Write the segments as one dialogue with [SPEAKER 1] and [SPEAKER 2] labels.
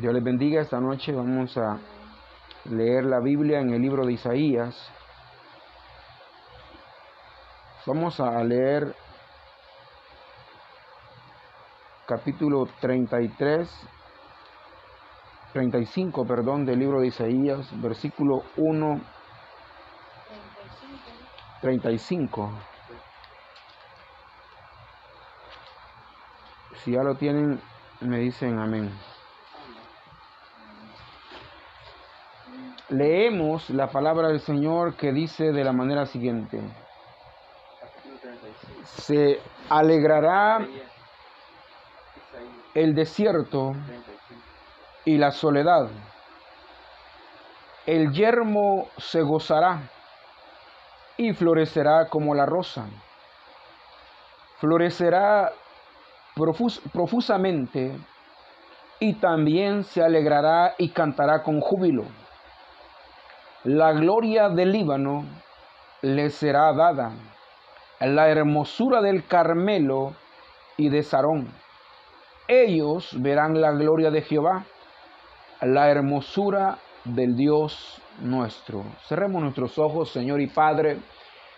[SPEAKER 1] Dios les bendiga. Esta noche vamos a leer la Biblia en el libro de Isaías. Vamos a leer capítulo 33, 35, perdón, del libro de Isaías, versículo 1, 35. Si ya lo tienen, me dicen amén. Leemos la palabra del Señor que dice de la manera siguiente. Se alegrará el desierto y la soledad. El yermo se gozará y florecerá como la rosa. Florecerá profusamente y también se alegrará y cantará con júbilo. La gloria del Líbano le será dada, la hermosura del Carmelo y de Sarón. Ellos verán la gloria de Jehová, la hermosura del Dios nuestro. Cerremos nuestros ojos, Señor y Padre,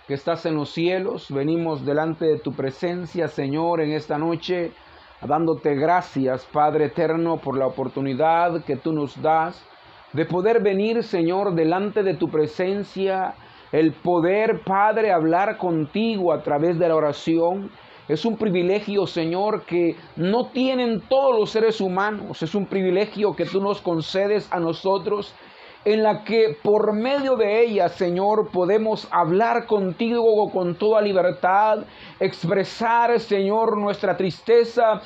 [SPEAKER 1] que estás en los cielos. Venimos delante de tu presencia, Señor, en esta noche, dándote gracias, Padre eterno, por la oportunidad que tú nos das de poder venir, Señor, delante de tu presencia, el poder, Padre, hablar contigo a través de la oración. Es un privilegio, Señor, que no tienen todos los seres humanos. Es un privilegio que tú nos concedes a nosotros, en la que por medio de ella, Señor, podemos hablar contigo con toda libertad, expresar, Señor, nuestra tristeza,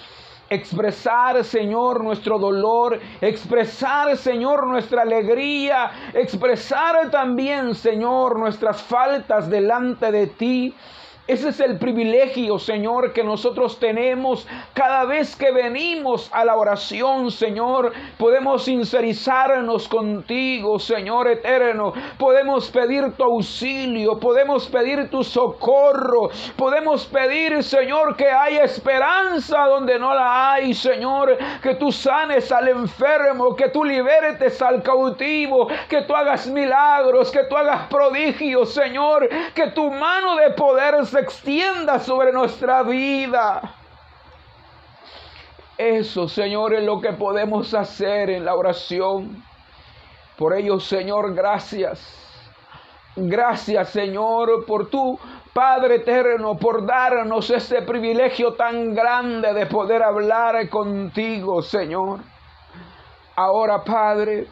[SPEAKER 1] expresar, Señor, nuestro dolor, expresar, Señor, nuestra alegría, expresar también, Señor, nuestras faltas delante de ti. Ese es el privilegio, Señor, que nosotros tenemos cada vez que venimos a la oración, Señor. Podemos sincerizarnos contigo, Señor eterno. Podemos pedir tu auxilio, podemos pedir tu socorro. Podemos pedir, Señor, que haya esperanza donde no la hay, Señor. Que tú sanes al enfermo, que tú libertes al cautivo, que tú hagas milagros, que tú hagas prodigios, Señor. Que tu mano de poder se extienda sobre nuestra vida. Eso, Señor, es lo que podemos hacer en la oración. Por ello, Señor, gracias. Gracias, Señor, por tu Padre eterno, por darnos este privilegio tan grande de poder hablar contigo, Señor. Ahora, Padre,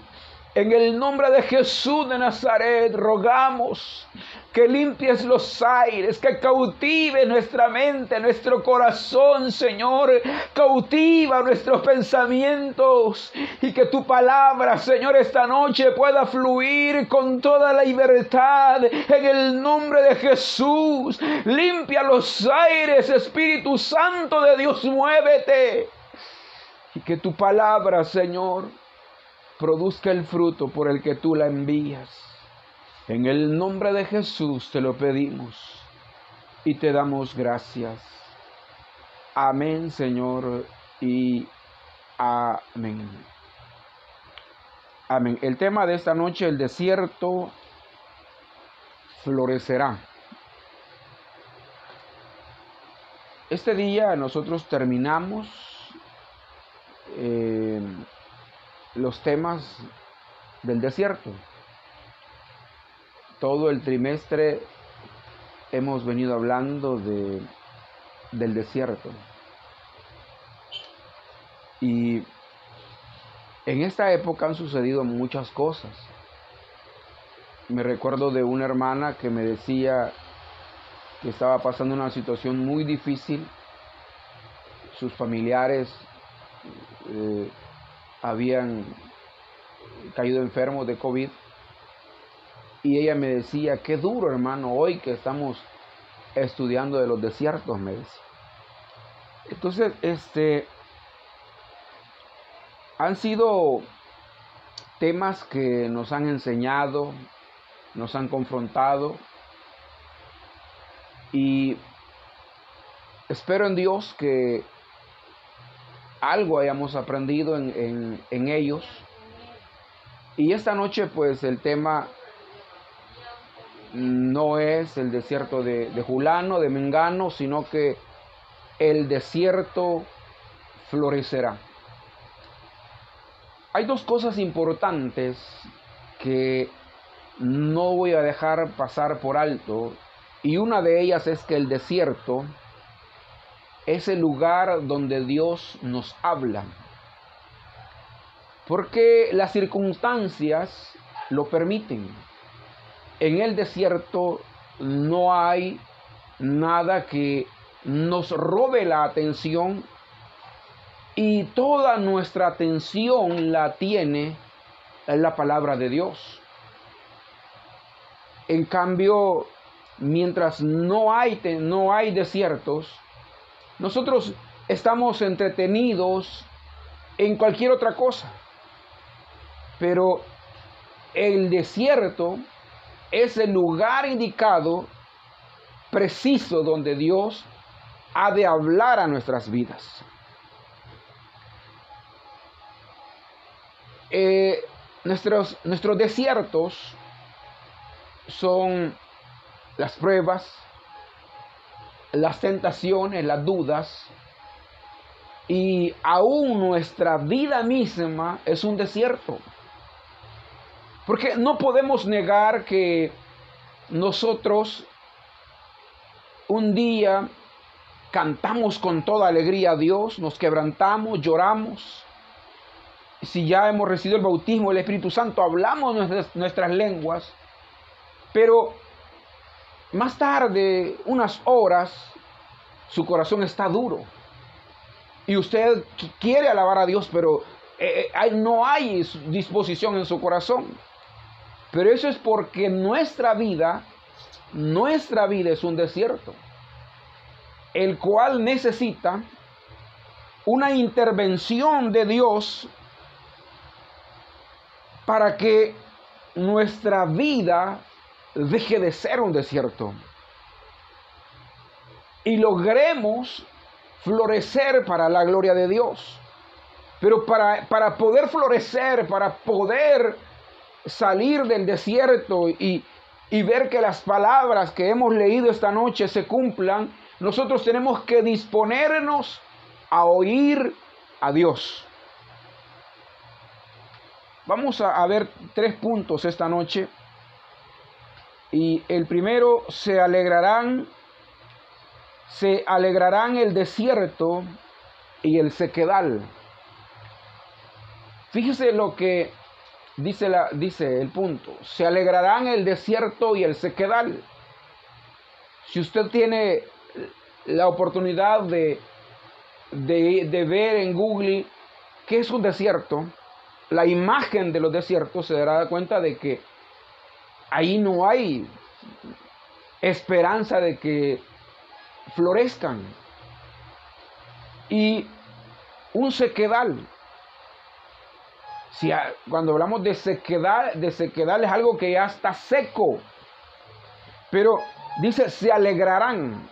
[SPEAKER 1] en el nombre de Jesús de Nazaret, rogamos que limpies los aires, que cautive nuestra mente, nuestro corazón, Señor. Cautiva nuestros pensamientos y que tu palabra, Señor, esta noche pueda fluir con toda la libertad en el nombre de Jesús. Limpia los aires, Espíritu Santo de Dios, muévete. Y que tu palabra, Señor, produzca el fruto por el que tú la envías. En el nombre de Jesús te lo pedimos y te damos gracias. Amén, Señor, y amén. Amén. El tema de esta noche, el desierto florecerá. Este día nosotros terminamos eh, los temas del desierto. Todo el trimestre hemos venido hablando de, del desierto. Y en esta época han sucedido muchas cosas. Me recuerdo de una hermana que me decía que estaba pasando una situación muy difícil. Sus familiares eh, habían caído enfermos de COVID. Y ella me decía, qué duro hermano, hoy que estamos estudiando de los desiertos, me decía. Entonces, este, han sido temas que nos han enseñado, nos han confrontado y espero en Dios que algo hayamos aprendido en, ellos. Y esta noche pues el tema no es el desierto de, Julano, de Mengano, sino que el desierto florecerá. Hay dos cosas importantes que no voy a dejar pasar por alto y una de ellas es que el desierto es el lugar donde Dios nos habla. Porque las circunstancias lo permiten. En el desierto no hay nada que nos robe la atención y toda nuestra atención la tiene la palabra de Dios. En cambio, mientras no hay, no hay desiertos, nosotros estamos entretenidos en cualquier otra cosa. Pero el desierto es el lugar indicado, preciso, donde Dios ha de hablar a nuestras vidas. Eh, nuestros, nuestros desiertos son las pruebas, las tentaciones, las dudas, y aún nuestra vida misma es un desierto. Porque no podemos negar que nosotros un día cantamos con toda alegría a Dios, nos quebrantamos, lloramos. Si ya hemos recibido el bautismo del Espíritu Santo, hablamos nuestras, lenguas, pero más tarde, unas horas, su corazón está duro. Y usted quiere alabar a Dios, pero eh, eh, no hay disposición en su corazón. Pero eso es porque nuestra vida, nuestra vida es un desierto, el cual necesita una intervención de Dios para que nuestra vida deje de ser un desierto y logremos florecer para la gloria de Dios. Pero para, para poder florecer, para poder salir del desierto y, y ver que las palabras que hemos leído esta noche se cumplan, nosotros tenemos que disponernos a oír a Dios. Vamos a, ver tres puntos esta noche y el primero, se alegrarán, se alegrarán el desierto y el sequedal. Fíjese lo que dice, la, dice el punto. Se alegrarán el desierto y el sequedal. Si usted tiene la oportunidad de, de, de, ver en Google qué es un desierto, la imagen de los desiertos se dará cuenta de que ahí no hay esperanza de que florezcan. Y un sequedal. Si cuando hablamos de sequedad, de sequedal es algo que ya está seco. Pero dice, se alegrarán.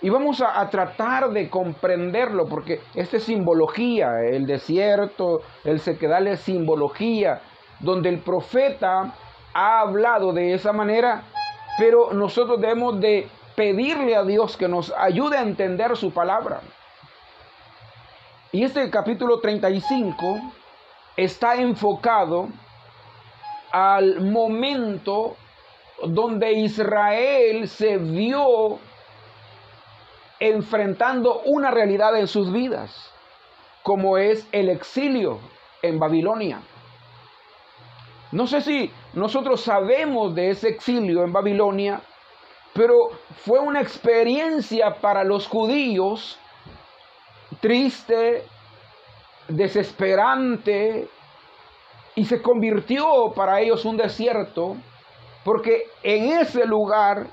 [SPEAKER 1] Y vamos a, a, tratar de comprenderlo, porque esta es simbología, el desierto, el sequedal es simbología, donde el profeta ha hablado de esa manera, pero nosotros debemos de pedirle a Dios que nos ayude a entender su palabra. Y este capítulo 35 está enfocado al momento donde Israel se vio enfrentando una realidad en sus vidas, como es el exilio en Babilonia. No sé si nosotros sabemos de ese exilio en Babilonia, pero fue una experiencia para los judíos triste, desesperante, y se convirtió para ellos un desierto, porque en ese lugar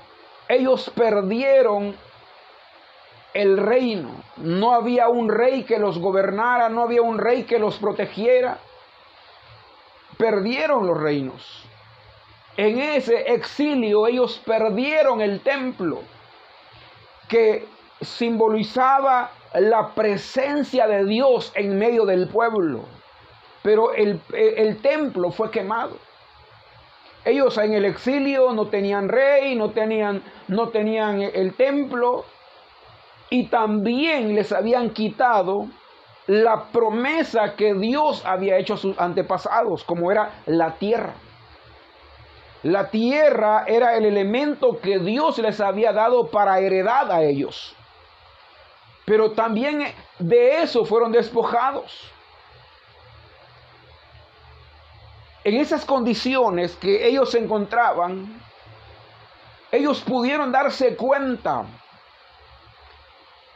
[SPEAKER 1] ellos perdieron el reino. No había un rey que los gobernara, no había un rey que los protegiera perdieron los reinos. En ese exilio ellos perdieron el templo que simbolizaba la presencia de Dios en medio del pueblo. Pero el, el templo fue quemado. Ellos en el exilio no tenían rey, no tenían, no tenían el templo y también les habían quitado la promesa que Dios había hecho a sus antepasados, como era la tierra. La tierra era el elemento que Dios les había dado para heredad a ellos. Pero también de eso fueron despojados. En esas condiciones que ellos se encontraban, ellos pudieron darse cuenta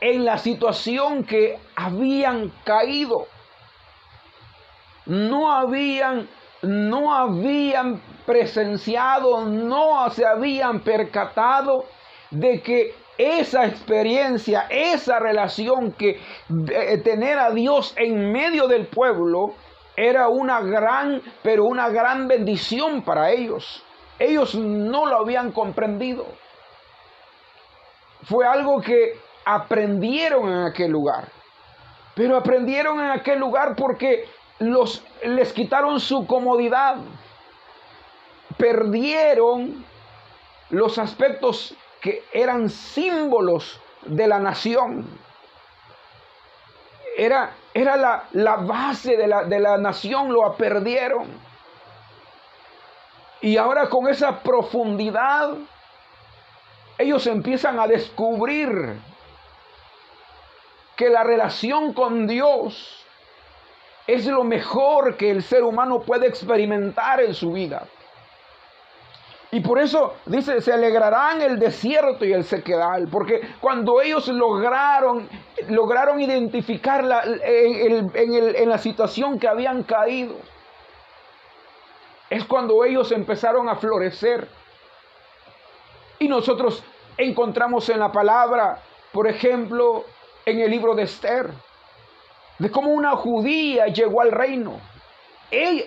[SPEAKER 1] en la situación que habían caído. No habían, no habían presenciado, no se habían percatado de que esa experiencia, esa relación que eh, tener a Dios en medio del pueblo era una gran, pero una gran bendición para ellos. Ellos no lo habían comprendido. Fue algo que aprendieron en aquel lugar. Pero aprendieron en aquel lugar porque los, les quitaron su comodidad. Perdieron los aspectos que eran símbolos de la nación. Era, era la, la, base de la, de la nación, lo perdieron. Y ahora con esa profundidad, ellos empiezan a descubrir que la relación con Dios es lo mejor que el ser humano puede experimentar en su vida. Y por eso dice, se alegrarán el desierto y el sequedal, porque cuando ellos lograron, lograron identificar en, en la situación que habían caído, es cuando ellos empezaron a florecer. Y nosotros encontramos en la palabra, por ejemplo, en el libro de Esther, de cómo una judía llegó al reino.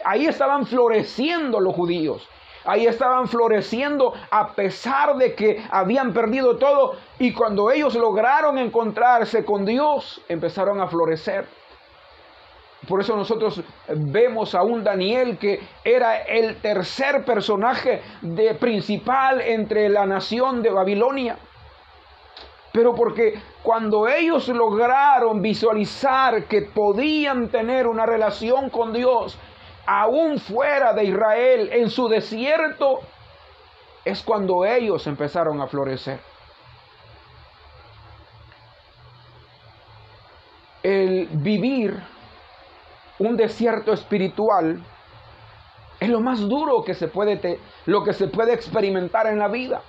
[SPEAKER 1] ahí estaban floreciendo los judíos. Ahí estaban floreciendo a pesar de que habían perdido todo. Y cuando ellos lograron encontrarse con Dios, empezaron a florecer. Por eso nosotros vemos a un Daniel que era el tercer personaje de principal entre la nación de Babilonia. Pero porque cuando ellos lograron visualizar que podían tener una relación con Dios, aún fuera de Israel, en su desierto, es cuando ellos empezaron a florecer. El vivir un desierto espiritual es lo más duro que se puede, lo que se puede experimentar en la vida.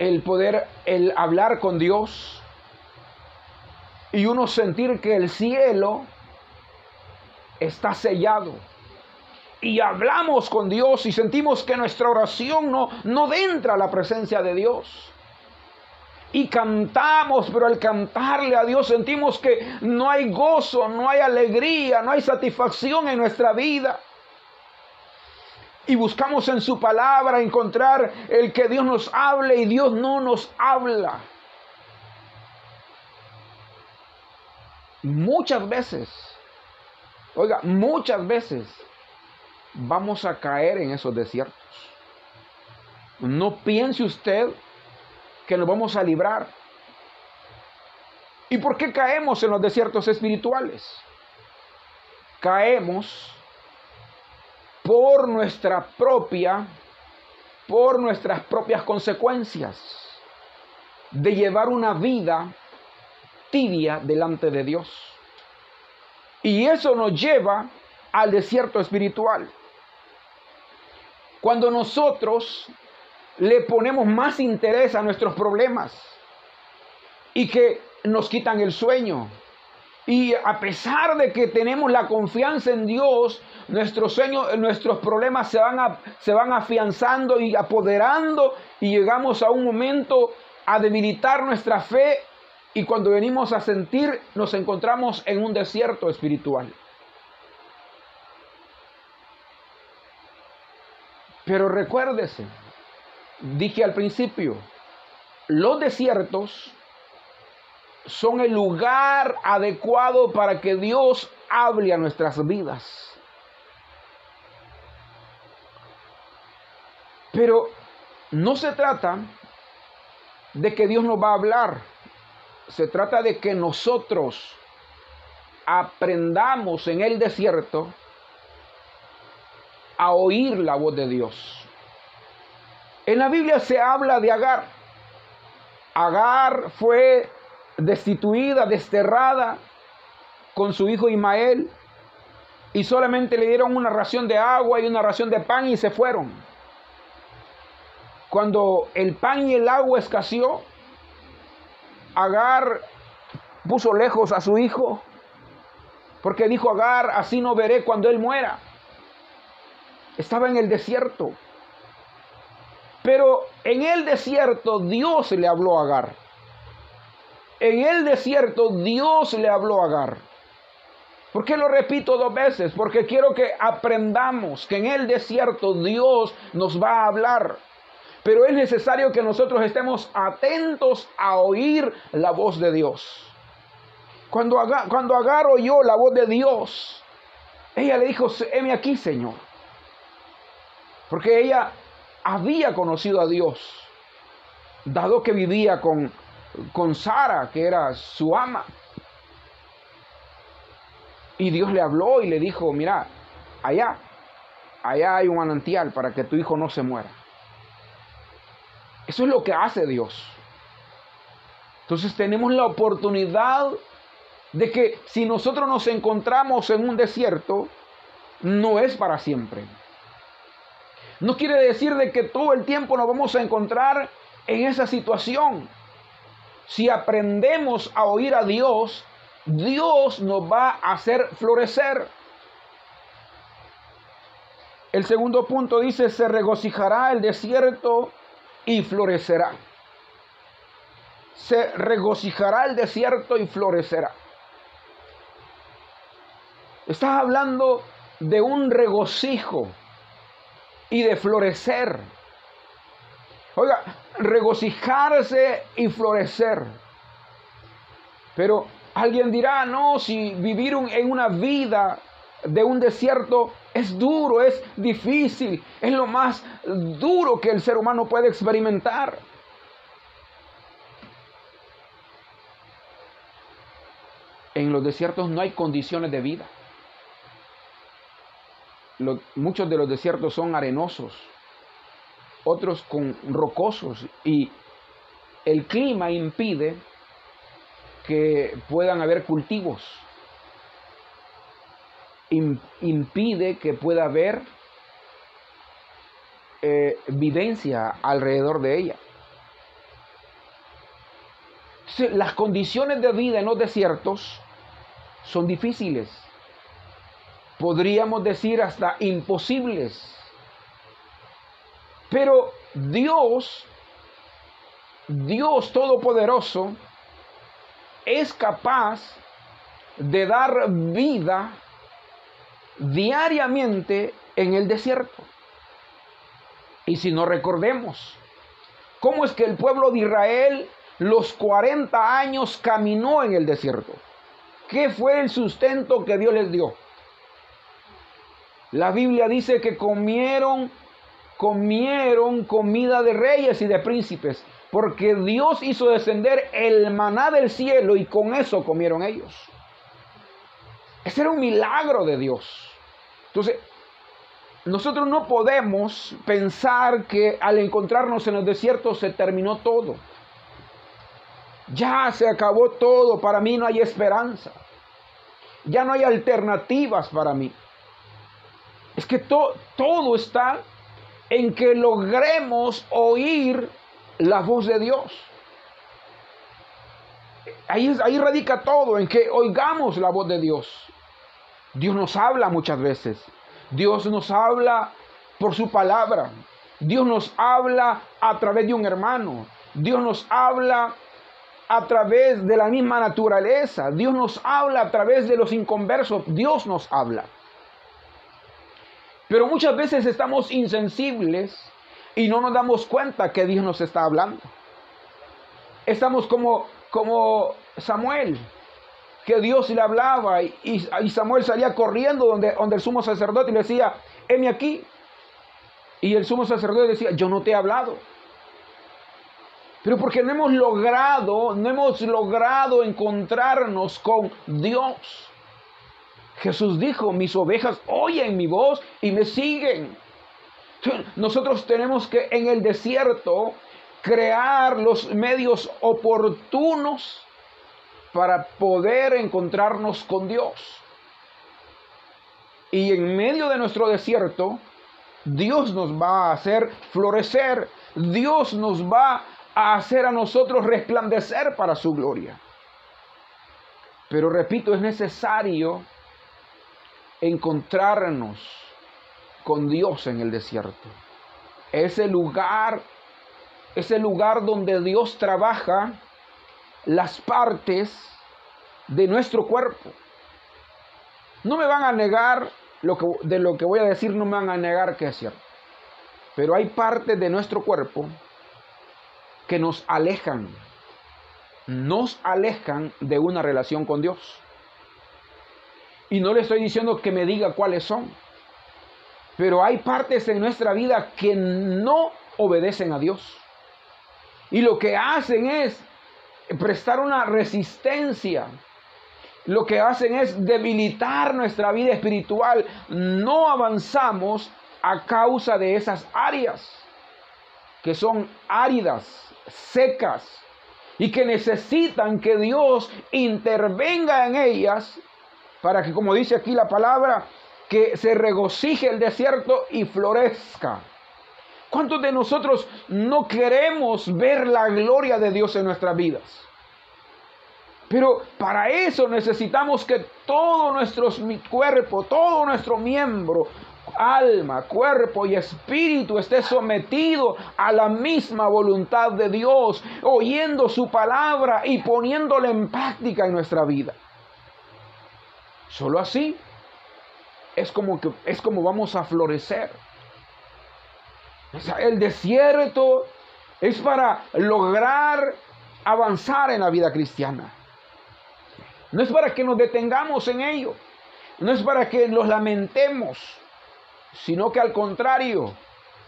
[SPEAKER 1] el poder, el hablar con Dios y uno sentir que el cielo está sellado. Y hablamos con Dios y sentimos que nuestra oración no, no entra a la presencia de Dios. Y cantamos, pero al cantarle a Dios sentimos que no hay gozo, no hay alegría, no hay satisfacción en nuestra vida y buscamos en su palabra encontrar el que Dios nos hable y Dios no nos habla. Muchas veces, oiga, muchas veces vamos a caer en esos desiertos. No piense usted que nos vamos a librar. ¿Y por qué caemos en los desiertos espirituales? Caemos por nuestra propia, por nuestras propias consecuencias de llevar una vida tibia delante de Dios. Y eso nos lleva al desierto espiritual. Cuando nosotros le ponemos más interés a nuestros problemas y que nos quitan el sueño. Y a pesar de que tenemos la confianza en Dios, nuestros sueños, nuestros problemas se van, se van afianzando y apoderando y llegamos a un momento a debilitar nuestra fe y cuando venimos a sentir nos encontramos en un desierto espiritual. Pero recuérdese dije al principio, los desiertos son el lugar adecuado para que Dios hable a nuestras vidas. Pero no se trata de que Dios nos va a hablar. Se trata de que nosotros aprendamos en el desierto a oír la voz de Dios. En la Biblia se habla de Agar. Agar fue destituida, desterrada con su hijo Ismael y solamente le dieron una ración de agua y una ración de pan y se fueron. Cuando el pan y el agua escaseó, Agar puso lejos a su hijo, porque dijo Agar, así no veré cuando él muera. Estaba en el desierto. Pero en el desierto Dios le habló a Agar. En el desierto Dios le habló a Agar. ¿Por qué lo repito dos veces? Porque quiero que aprendamos que en el desierto Dios nos va a hablar. Pero es necesario que nosotros estemos atentos a oír la voz de Dios. Cuando, Agar, cuando oyó la voz de Dios, ella le dijo, heme aquí, Señor. Porque ella había conocido a Dios, dado que vivía con, con Sara, que era su ama. Y Dios le habló y le dijo, mira, allá, allá hay un manantial para que tu hijo no se muera. Eso es lo que hace Dios. Entonces tenemos la oportunidad de que si nosotros nos encontramos en un desierto, no es para siempre. No quiere decir de que todo el tiempo nos vamos a encontrar en esa situación. Si aprendemos a oír a Dios, Dios nos va a hacer florecer. El segundo punto dice, se regocijará el desierto y florecerá. Se regocijará el desierto y florecerá. Estás hablando de un regocijo y de florecer. Oiga, regocijarse y florecer. Pero alguien dirá, no, si vivir en una vida de un desierto es duro, es difícil, es lo más duro que el ser humano puede experimentar. En los desiertos no hay condiciones de vida. muchos de los desiertos son arenosos, otros con rocosos y el clima impide que puedan haber cultivos impide que pueda haber eh, vivencia alrededor de ella. Las condiciones de vida en los desiertos son difíciles. Podríamos decir hasta imposibles. Pero Dios, Dios Todopoderoso, es capaz de dar vida diariamente en el desierto. Y si no recordemos, ¿cómo es que el pueblo de Israel los 40 años caminó en el desierto? ¿Qué fue el sustento que Dios les dio? La Biblia dice que comieron, comieron comida de reyes y de príncipes, porque Dios hizo descender el maná del cielo y con eso comieron ellos. Ese era un milagro de Dios. Entonces, nosotros no podemos pensar que al encontrarnos en el desierto se terminó todo. Ya se acabó todo, para mí no hay esperanza. Ya no hay alternativas para mí. Es que todo está en que logremos oír la voz de Dios. Ahí, ahí radica todo, en que oigamos la voz de Dios. Dios nos habla muchas veces. Dios nos habla por su palabra. Dios nos habla a través de un hermano. Dios nos habla a través de la misma naturaleza. Dios nos habla a través de los inconversos. Dios nos habla. Pero muchas veces estamos insensibles y no nos damos cuenta que Dios nos está hablando. Estamos como, como Samuel, que Dios le hablaba y, Samuel salía corriendo donde, donde el sumo sacerdote y le decía, heme aquí. Y el sumo sacerdote decía, yo no te he hablado. Pero porque no hemos logrado, no hemos logrado encontrarnos con Dios. Jesús dijo, mis ovejas oyen mi voz y me siguen. Nosotros tenemos que en el desierto crear los medios oportunos para poder encontrarnos con Dios. Y en medio de nuestro desierto, Dios nos va a hacer florecer, Dios nos va a hacer a nosotros resplandecer para su gloria. Pero repito, es necesario encontrarnos con Dios en el desierto. Ese lugar, ese lugar donde Dios trabaja las partes de nuestro cuerpo. No me van a negar lo que, de lo que voy a decir, no me van a negar que es cierto. Pero hay partes de nuestro cuerpo que nos alejan, nos alejan de una relación con Dios. Y no le estoy diciendo que me diga cuáles son, pero hay partes en nuestra vida que no obedecen a Dios. Y lo que hacen es prestar una resistencia. Lo que hacen es debilitar nuestra vida espiritual. No avanzamos a causa de esas áreas que son áridas, secas y que necesitan que Dios intervenga en ellas para que, como dice aquí la palabra, que se regocije el desierto y florezca. ¿Cuántos de nosotros no queremos ver la gloria de Dios en nuestras vidas? Pero para eso necesitamos que todo nuestro cuerpo, todo nuestro miembro, alma, cuerpo y espíritu esté sometido a la misma voluntad de Dios, oyendo su palabra y poniéndola en práctica en nuestra vida. Solo así es como que es como vamos a florecer. El desierto es para lograr avanzar en la vida cristiana. No es para que nos detengamos en ello. No es para que nos lamentemos, sino que al contrario,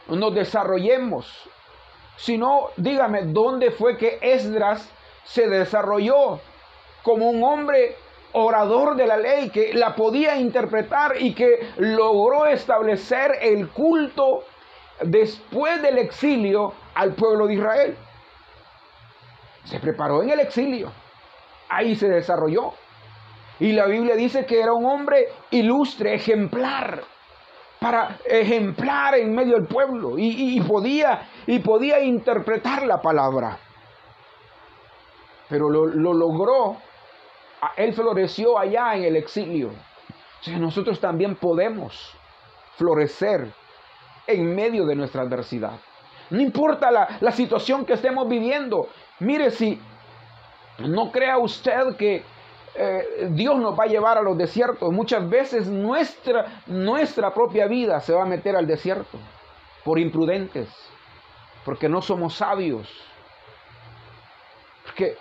[SPEAKER 1] nos desarrollemos. Sino, dígame, ¿dónde fue que Esdras se desarrolló como un hombre orador de la ley que la podía interpretar y que logró establecer el culto después del exilio al pueblo de Israel? Se preparó en el exilio ahí se desarrolló. Y la Biblia dice que era un hombre ilustre, ejemplar, para ejemplar en medio del pueblo y, podía, y podía interpretar la palabra. Pero lo, logró, él floreció allá en el exilio. Nosotros también podemos florecer en medio de nuestra adversidad. No importa la, la situación que estemos viviendo. Mire, si no crea usted que eh, Dios nos va a llevar a los desiertos. Muchas veces nuestra, nuestra propia vida se va a meter al desierto por imprudentes, porque no somos sabios, porque,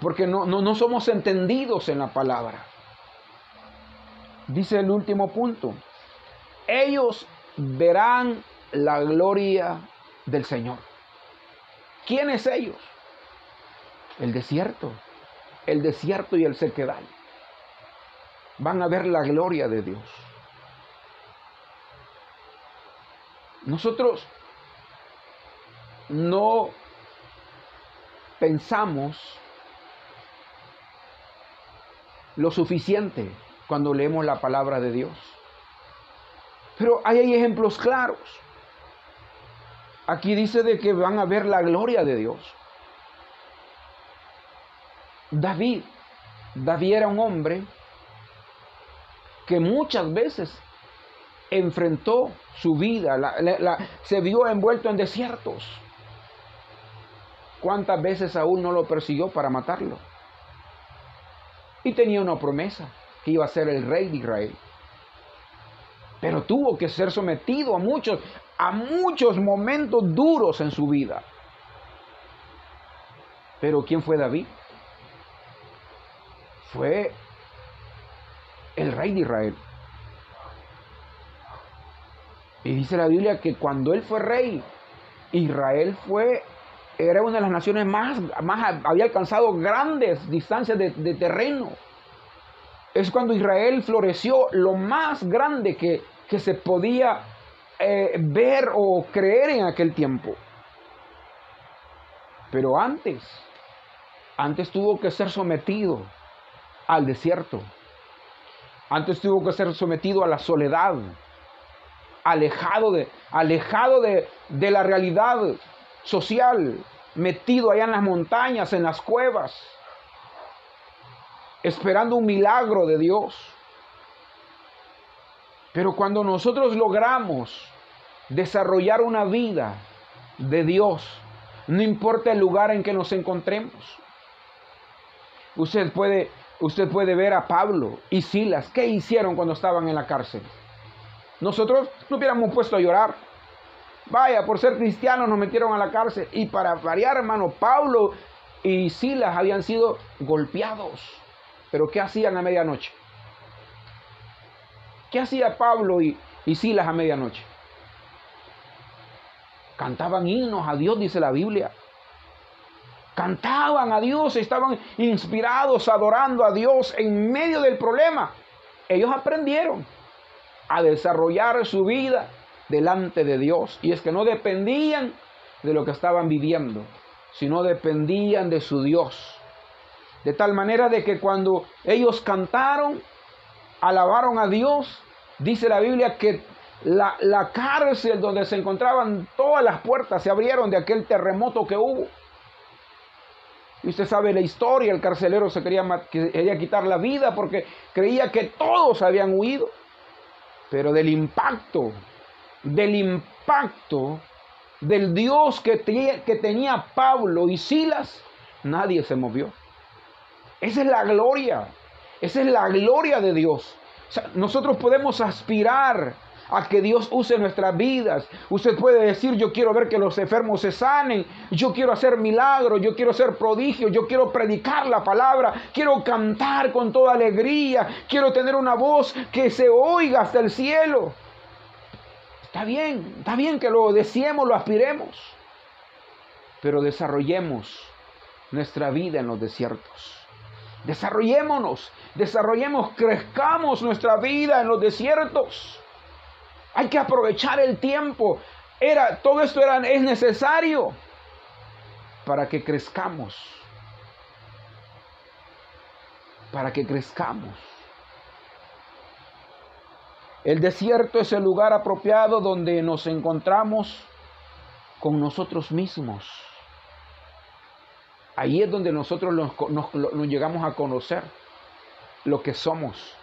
[SPEAKER 1] porque no, no somos entendidos en la palabra. Dice el último punto, ellos verán la gloria del Señor. ¿Quiénes ellos? el desierto, el desierto y el sequedal. Van a ver la gloria de Dios. Nosotros no pensamos lo suficiente cuando leemos la palabra de Dios. Pero hay ejemplos claros. Aquí dice de que van a ver la gloria de Dios. David, David era un hombre que muchas veces enfrentó su vida, se vio envuelto en desiertos. ¿Cuántas veces aún no lo persiguió para matarlo? Y tenía una promesa, que iba a ser el rey de Israel. Pero tuvo que ser sometido a muchos, a muchos momentos duros en su vida. Pero ¿quién fue David? Fue el rey de Israel. Y dice la Biblia que cuando él fue rey, Israel fue, era una de las naciones más, más había alcanzado grandes distancias de, terreno. Es cuando Israel floreció lo más grande que, que se podía eh, ver o creer en aquel tiempo. Pero antes, antes tuvo que ser sometido al desierto. Antes tuvo que ser sometido a la soledad, alejado de, alejado de, de la realidad social, metido allá en las montañas, en las cuevas, esperando un milagro de Dios. Pero cuando nosotros logramos desarrollar una vida de Dios, no importa el lugar en que nos encontremos. Usted puede, usted puede ver a Pablo y Silas, ¿qué hicieron cuando estaban en la cárcel? Nosotros no hubiéramos puesto a llorar. Vaya, por ser cristianos nos metieron a la cárcel. Y para variar, hermano, Pablo y Silas habían sido golpeados. Pero ¿qué hacían a medianoche? ¿Qué hacía Pablo y, Silas a medianoche? Cantaban himnos a Dios, dice la Biblia. Cantaban a Dios, estaban inspirados, adorando a Dios en medio del problema. Ellos aprendieron a desarrollar su vida delante de Dios. Y es que no dependían de lo que estaban viviendo, sino dependían de su Dios. De tal manera de que cuando ellos cantaron, alabaron a Dios, dice la Biblia que la, la, cárcel donde se encontraban todas las puertas se abrieron de aquel terremoto que hubo. Y usted sabe la historia, el carcelero se quería, quería quitar la vida porque creía que todos habían huido. Pero del impacto, del impacto del Dios que, que tenía Pablo y Silas, nadie se movió. Esa es la gloria, esa es la gloria de Dios. Nosotros podemos aspirar a que Dios use nuestras vidas. Usted puede decir, yo quiero ver que los enfermos se sanen, yo quiero hacer milagros, yo quiero hacer prodigios, yo quiero predicar la palabra, quiero cantar con toda alegría, quiero tener una voz que se oiga hasta el cielo. Está bien, está bien que lo deseemos, lo aspiremos, pero desarrollemos nuestra vida en los desiertos. Desarrollémonos, desarrollemos, crezcamos nuestra vida en los desiertos. Hay que aprovechar el tiempo. Era, todo esto era, es necesario para que crezcamos. Para que crezcamos. El desierto es el lugar apropiado donde nos encontramos con nosotros mismos. Ahí es donde nosotros nos, llegamos a conocer lo que somos.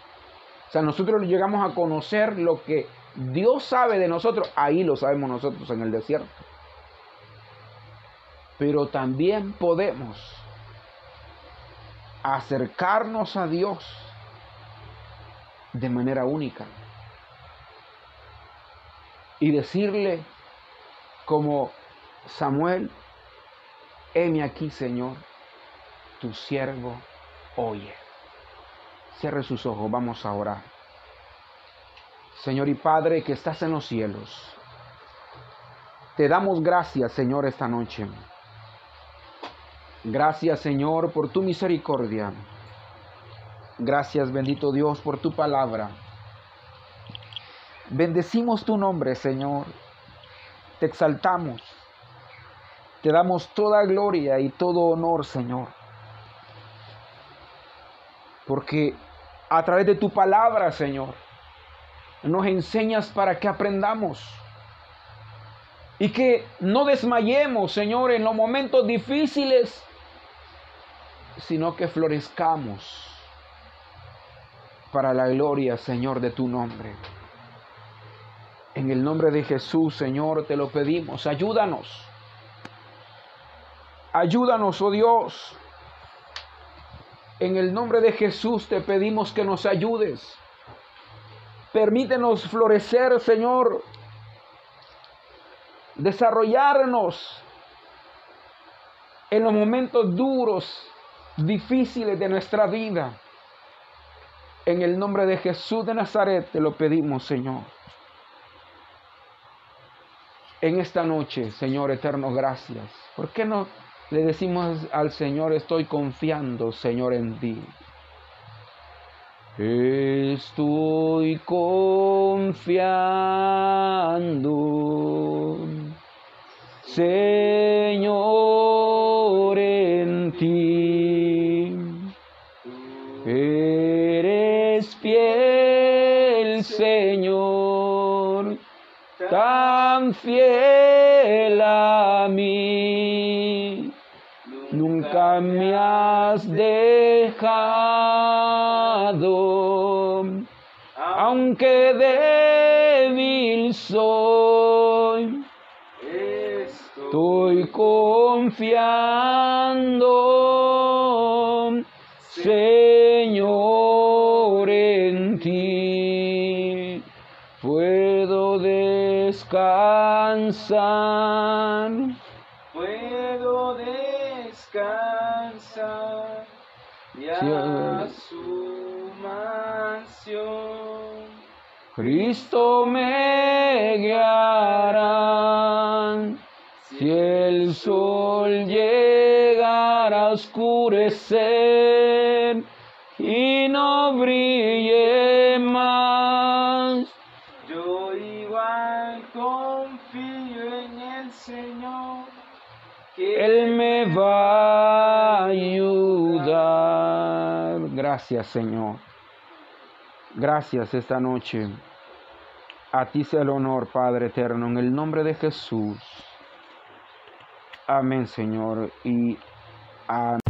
[SPEAKER 1] O sea, nosotros llegamos a conocer lo que Dios sabe de nosotros. Ahí lo sabemos nosotros en el desierto. Pero también podemos acercarnos a Dios de manera única. Y decirle como Samuel, heme aquí, Señor, tu siervo oye. Cierre sus ojos, vamos a orar. Señor y Padre que estás en los cielos, te damos gracias, Señor, esta noche. Gracias, Señor, por tu misericordia. Gracias, bendito Dios, por tu palabra. Bendecimos tu nombre, Señor. Te exaltamos. Te damos toda gloria y todo honor, Señor. Porque a través de tu palabra, Señor, nos enseñas para que aprendamos. Y que no desmayemos, Señor, en los momentos difíciles, sino que florezcamos para la gloria, Señor, de tu nombre. En el nombre de Jesús, Señor, te lo pedimos. Ayúdanos Ayúdanos, oh Dios. En el nombre de Jesús te pedimos que nos ayudes. Permítenos florecer, Señor, desarrollarnos en los momentos duros, difíciles de nuestra vida. En el nombre de Jesús de Nazaret te lo pedimos, Señor. En esta noche, Señor eterno, gracias. ¿Por qué no le decimos al Señor, estoy confiando, Señor, en ti? Estoy confiando, Señor, en ti. Eres fiel, Señor, tan fiel a mí. Nunca me has dejado, aunque débil soy. Estoy confiando, Señor, en ti. Puedo descansar.
[SPEAKER 2] Y a su mansión.
[SPEAKER 1] Cristo me guiará. Si el sol llegara a oscurecer Gracias, Señor. Gracias esta noche. A ti sea el honor, Padre eterno, en el nombre de Jesús. Amén, Señor. Y amén.